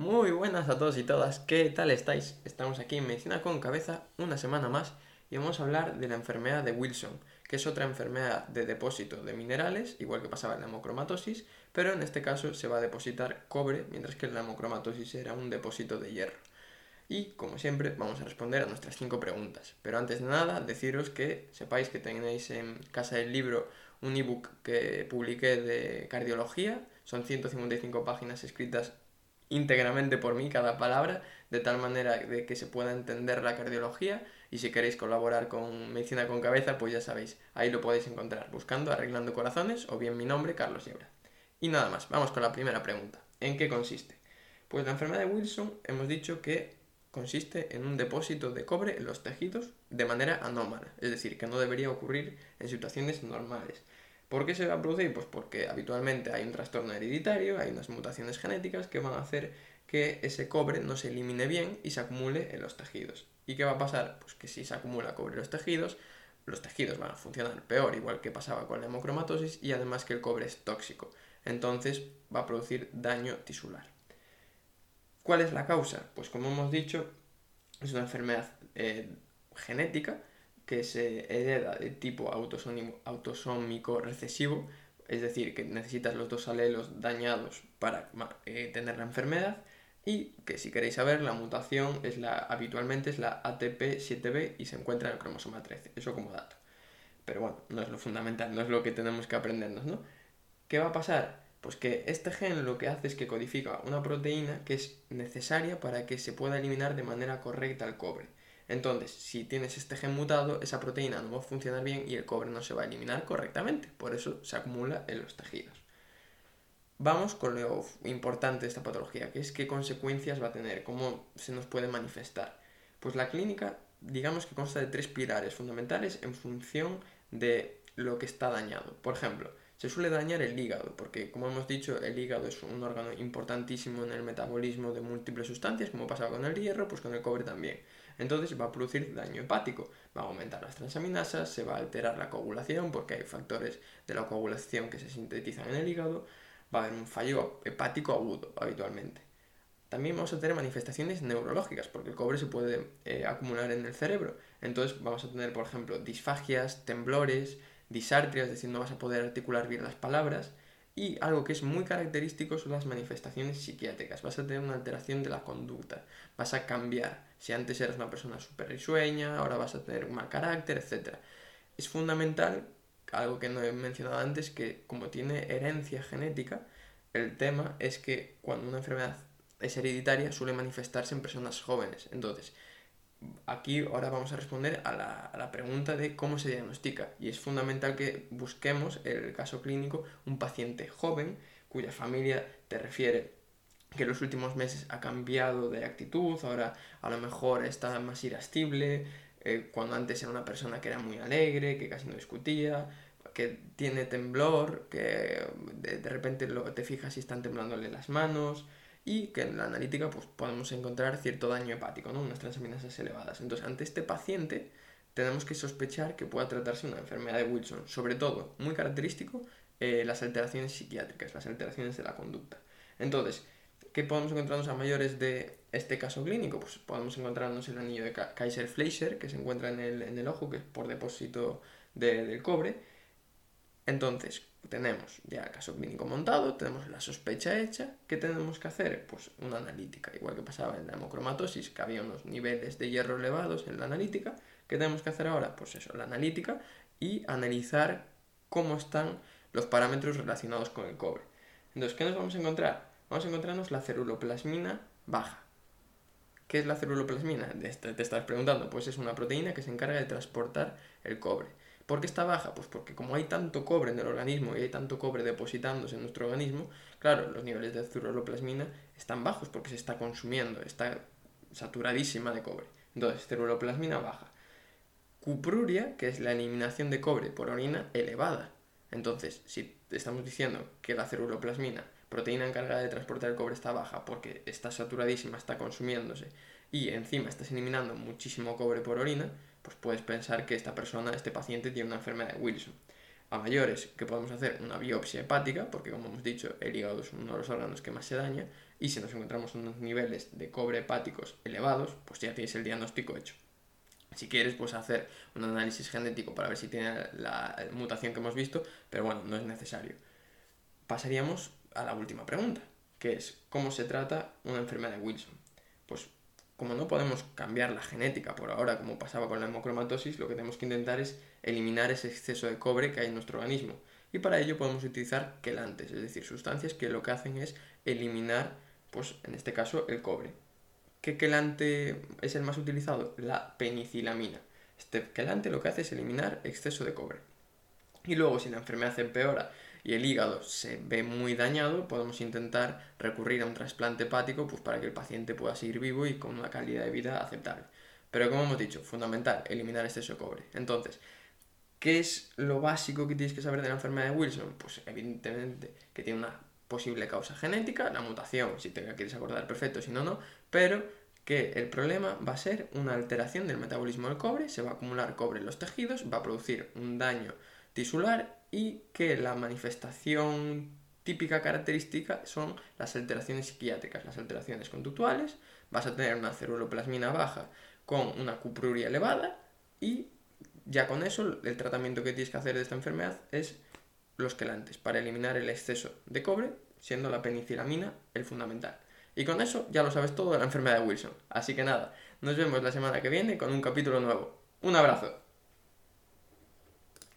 Muy buenas a todos y todas, ¿qué tal estáis? Estamos aquí en Medicina con Cabeza una semana más y vamos a hablar de la enfermedad de Wilson, que es otra enfermedad de depósito de minerales, igual que pasaba en la hemocromatosis, pero en este caso se va a depositar cobre, mientras que la hemocromatosis era un depósito de hierro. Y como siempre, vamos a responder a nuestras cinco preguntas. Pero antes de nada, deciros que sepáis que tenéis en casa del libro un ebook que publiqué de cardiología. Son 155 páginas escritas íntegramente por mí cada palabra, de tal manera de que se pueda entender la cardiología. Y si queréis colaborar con Medicina con Cabeza, pues ya sabéis, ahí lo podéis encontrar buscando Arreglando Corazones o bien mi nombre, Carlos Yebra. Y nada más, vamos con la primera pregunta. ¿En qué consiste? Pues la enfermedad de Wilson hemos dicho que consiste en un depósito de cobre en los tejidos de manera anómala, es decir, que no debería ocurrir en situaciones normales. ¿Por qué se va a producir? Pues porque habitualmente hay un trastorno hereditario, hay unas mutaciones genéticas que van a hacer que ese cobre no se elimine bien y se acumule en los tejidos. ¿Y qué va a pasar? Pues que si se acumula cobre en los tejidos, los tejidos van a funcionar peor, igual que pasaba con la hemocromatosis, y además que el cobre es tóxico. Entonces va a producir daño tisular. ¿Cuál es la causa? Pues como hemos dicho, es una enfermedad eh, genética que se hereda de tipo autosómico recesivo, es decir, que necesitas los dos alelos dañados para eh, tener la enfermedad y que si queréis saber la mutación es la habitualmente es la ATP7B y se encuentra en el cromosoma 13, eso como dato. Pero bueno, no es lo fundamental, no es lo que tenemos que aprendernos, ¿no? ¿Qué va a pasar? Pues que este gen lo que hace es que codifica una proteína que es necesaria para que se pueda eliminar de manera correcta el cobre. Entonces, si tienes este gen mutado, esa proteína no va a funcionar bien y el cobre no se va a eliminar correctamente. Por eso se acumula en los tejidos. Vamos con lo importante de esta patología, que es qué consecuencias va a tener, cómo se nos puede manifestar. Pues la clínica, digamos que consta de tres pilares fundamentales en función de lo que está dañado. Por ejemplo, se suele dañar el hígado, porque como hemos dicho, el hígado es un órgano importantísimo en el metabolismo de múltiples sustancias, como pasaba con el hierro, pues con el cobre también. Entonces va a producir daño hepático, va a aumentar las transaminasas, se va a alterar la coagulación, porque hay factores de la coagulación que se sintetizan en el hígado, va a haber un fallo hepático agudo habitualmente. También vamos a tener manifestaciones neurológicas, porque el cobre se puede eh, acumular en el cerebro. Entonces vamos a tener, por ejemplo, disfagias, temblores, disartria, es decir, no vas a poder articular bien las palabras. Y algo que es muy característico son las manifestaciones psiquiátricas. Vas a tener una alteración de la conducta, vas a cambiar. Si antes eras una persona súper risueña, ahora vas a tener un mal carácter, etc. Es fundamental, algo que no he mencionado antes, que como tiene herencia genética, el tema es que cuando una enfermedad es hereditaria suele manifestarse en personas jóvenes. Entonces, aquí ahora vamos a responder a la, pregunta de cómo se diagnostica. Y es fundamental que busquemos el caso clínico un paciente joven cuya familia te refiere que en los últimos meses ha cambiado de actitud, ahora a lo mejor está más irascible, eh, cuando antes era una persona que era muy alegre, que casi no discutía, que tiene temblor, que de, repente lo, te fijas si están temblándole las manos, y que en la analítica pues, podemos encontrar cierto daño hepático, ¿no? unas transaminasas elevadas. Entonces, ante este paciente tenemos que sospechar que pueda tratarse una enfermedad de Wilson, sobre todo, muy característico, eh, las alteraciones psiquiátricas, las alteraciones de la conducta. Entonces, ¿qué podemos encontrarnos a mayores de este caso clínico? Pues podemos encontrarnos el anillo de Kaiser-Fleischer, que se encuentra en el, en el, ojo, que es por depósito de, del cobre. Entonces, tenemos ya el caso clínico montado, tenemos la sospecha hecha, ¿qué tenemos que hacer? Pues una analítica, igual que pasaba en la hemocromatosis, que había unos niveles de hierro elevados en la analítica, ¿qué tenemos que hacer ahora? Pues eso, la analítica y analizar cómo están los parámetros relacionados con el cobre. Entonces, ¿qué nos vamos a encontrar? Vamos a encontrarnos la ceruloplasmina baja. ¿Qué es la ceruloplasmina? Te estás preguntando, pues es una proteína que se encarga de transportar el cobre. ¿Por qué está baja? Pues porque como hay tanto cobre en el organismo y hay tanto cobre depositándose en nuestro organismo, claro, los niveles de ceruloplasmina están bajos porque se está consumiendo, está saturadísima de cobre. Entonces, ceruloplasmina baja. Cupruria, que es la eliminación de cobre por orina, elevada. Entonces, si estamos diciendo que la ceruloplasmina, proteína encargada de transportar el cobre, está baja porque está saturadísima, está consumiéndose y encima estás eliminando muchísimo cobre por orina, pues puedes pensar que esta persona, este paciente, tiene una enfermedad de Wilson. a mayores que podemos hacer una biopsia hepática, porque como hemos dicho, el hígado es uno de los órganos que más se daña, y si nos encontramos unos niveles de cobre hepáticos elevados, pues ya tienes el diagnóstico hecho. Si quieres, pues hacer un análisis genético para ver si tiene la mutación que hemos visto, pero bueno, no es necesario. Pasaríamos a la última pregunta, que es ¿cómo se trata una enfermedad de Wilson? Pues como no podemos cambiar la genética por ahora, como pasaba con la hemocromatosis, lo que tenemos que intentar es eliminar ese exceso de cobre que hay en nuestro organismo. Y para ello podemos utilizar quelantes, es decir, sustancias que lo que hacen es eliminar, pues en este caso, el cobre. ¿Qué quelante es el más utilizado? La penicilamina. Este quelante lo que hace es eliminar exceso de cobre. Y luego, si la enfermedad empeora y el hígado se ve muy dañado, podemos intentar recurrir a un trasplante hepático pues, para que el paciente pueda seguir vivo y con una calidad de vida aceptable. Pero como hemos dicho, fundamental, eliminar exceso de cobre. Entonces, ¿qué es lo básico que tienes que saber de la enfermedad de Wilson? Pues evidentemente que tiene una posible causa genética, la mutación, si te quieres acordar, perfecto, si no, no, pero que el problema va a ser una alteración del metabolismo del cobre, se va a acumular cobre en los tejidos, va a producir un daño tisular y que la manifestación típica característica son las alteraciones psiquiátricas, las alteraciones conductuales, vas a tener una ceruloplasmina baja con una cupruria elevada y ya con eso el tratamiento que tienes que hacer de esta enfermedad es los quelantes para eliminar el exceso de cobre, siendo la penicilamina el fundamental. Y con eso ya lo sabes todo de la enfermedad de Wilson. Así que nada, nos vemos la semana que viene con un capítulo nuevo. Un abrazo.